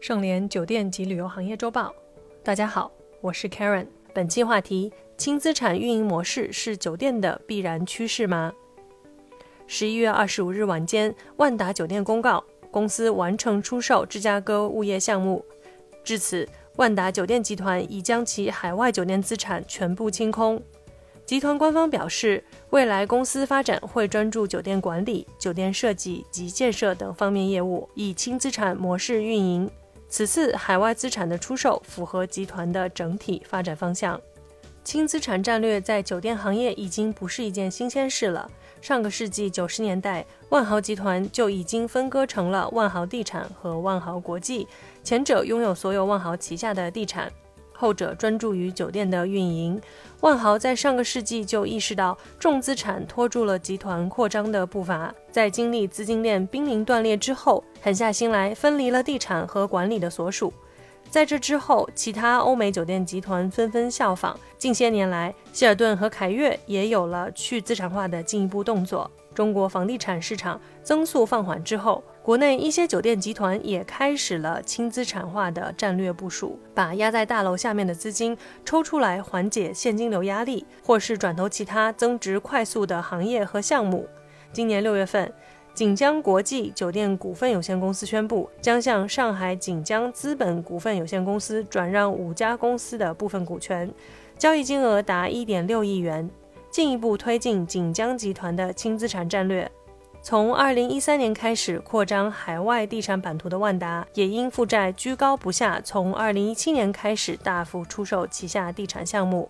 盛联酒店及旅游行业周报，大家好，我是 Karen。本期话题：轻资产运营模式是酒店的必然趋势吗？十一月二十五日晚间，万达酒店公告，公司完成出售芝加哥物业项目。至此，万达酒店集团已将其海外酒店资产全部清空。集团官方表示，未来公司发展会专注酒店管理、酒店设计及建设等方面业务，以轻资产模式运营。此次海外资产的出售符合集团的整体发展方向。轻资产战略在酒店行业已经不是一件新鲜事了。上个世纪九十年代，万豪集团就已经分割成了万豪地产和万豪国际，前者拥有所有万豪旗下的地产。后者专注于酒店的运营。万豪在上个世纪就意识到重资产拖住了集团扩张的步伐，在经历资金链濒临断裂之后，狠下心来分离了地产和管理的所属。在这之后，其他欧美酒店集团纷纷效仿。近些年来，希尔顿和凯悦也有了去资产化的进一步动作。中国房地产市场增速放缓之后，国内一些酒店集团也开始了轻资产化的战略部署，把压在大楼下面的资金抽出来缓解现金流压力，或是转投其他增值快速的行业和项目。今年六月份，锦江国际酒店股份有限公司宣布，将向上海锦江资本股份有限公司转让五家公司的部分股权，交易金额达一点六亿元。进一步推进锦江集团的轻资产战略。从二零一三年开始扩张海外地产版图的万达，也因负债居高不下，从二零一七年开始大幅出售旗下地产项目。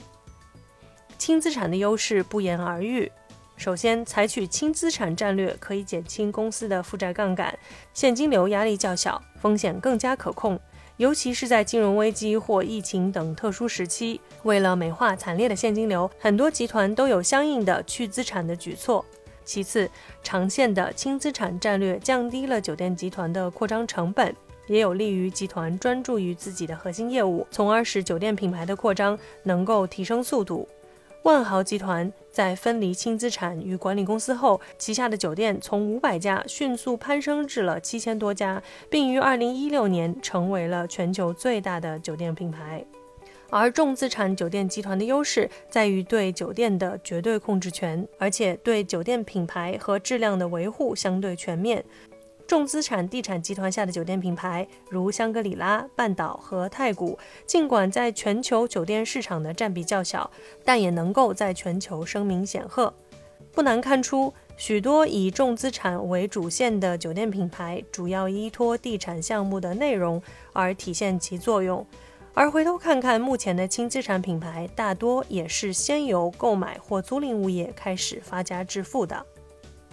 轻资产的优势不言而喻。首先，采取轻资产战略可以减轻公司的负债杠杆，现金流压力较小，风险更加可控。尤其是在金融危机或疫情等特殊时期，为了美化惨烈的现金流，很多集团都有相应的去资产的举措。其次，长线的轻资产战略降低了酒店集团的扩张成本，也有利于集团专注于自己的核心业务，从而使酒店品牌的扩张能够提升速度。万豪集团在分离轻资产与管理公司后，旗下的酒店从五百家迅速攀升至了七千多家，并于二零一六年成为了全球最大的酒店品牌。而重资产酒店集团的优势在于对酒店的绝对控制权，而且对酒店品牌和质量的维护相对全面。重资产地产集团下的酒店品牌，如香格里拉、半岛和太古，尽管在全球酒店市场的占比较小，但也能够在全球声名显赫。不难看出，许多以重资产为主线的酒店品牌，主要依托地产项目的内容而体现其作用。而回头看看目前的轻资产品牌，大多也是先由购买或租赁物业开始发家致富的。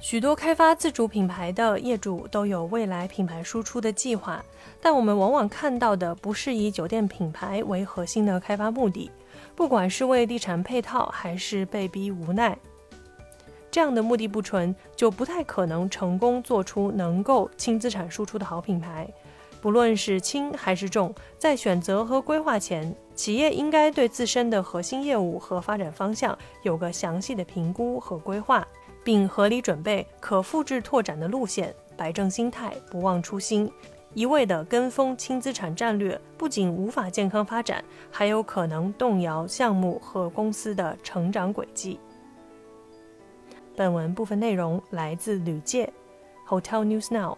许多开发自主品牌的业主都有未来品牌输出的计划，但我们往往看到的不是以酒店品牌为核心的开发目的，不管是为地产配套还是被逼无奈，这样的目的不纯，就不太可能成功做出能够轻资产输出的好品牌。不论是轻还是重，在选择和规划前，企业应该对自身的核心业务和发展方向有个详细的评估和规划。并合理准备可复制拓展的路线，摆正心态，不忘初心。一味的跟风轻资产战略，不仅无法健康发展，还有可能动摇项目和公司的成长轨迹。本文部分内容来自旅界、Hotel News Now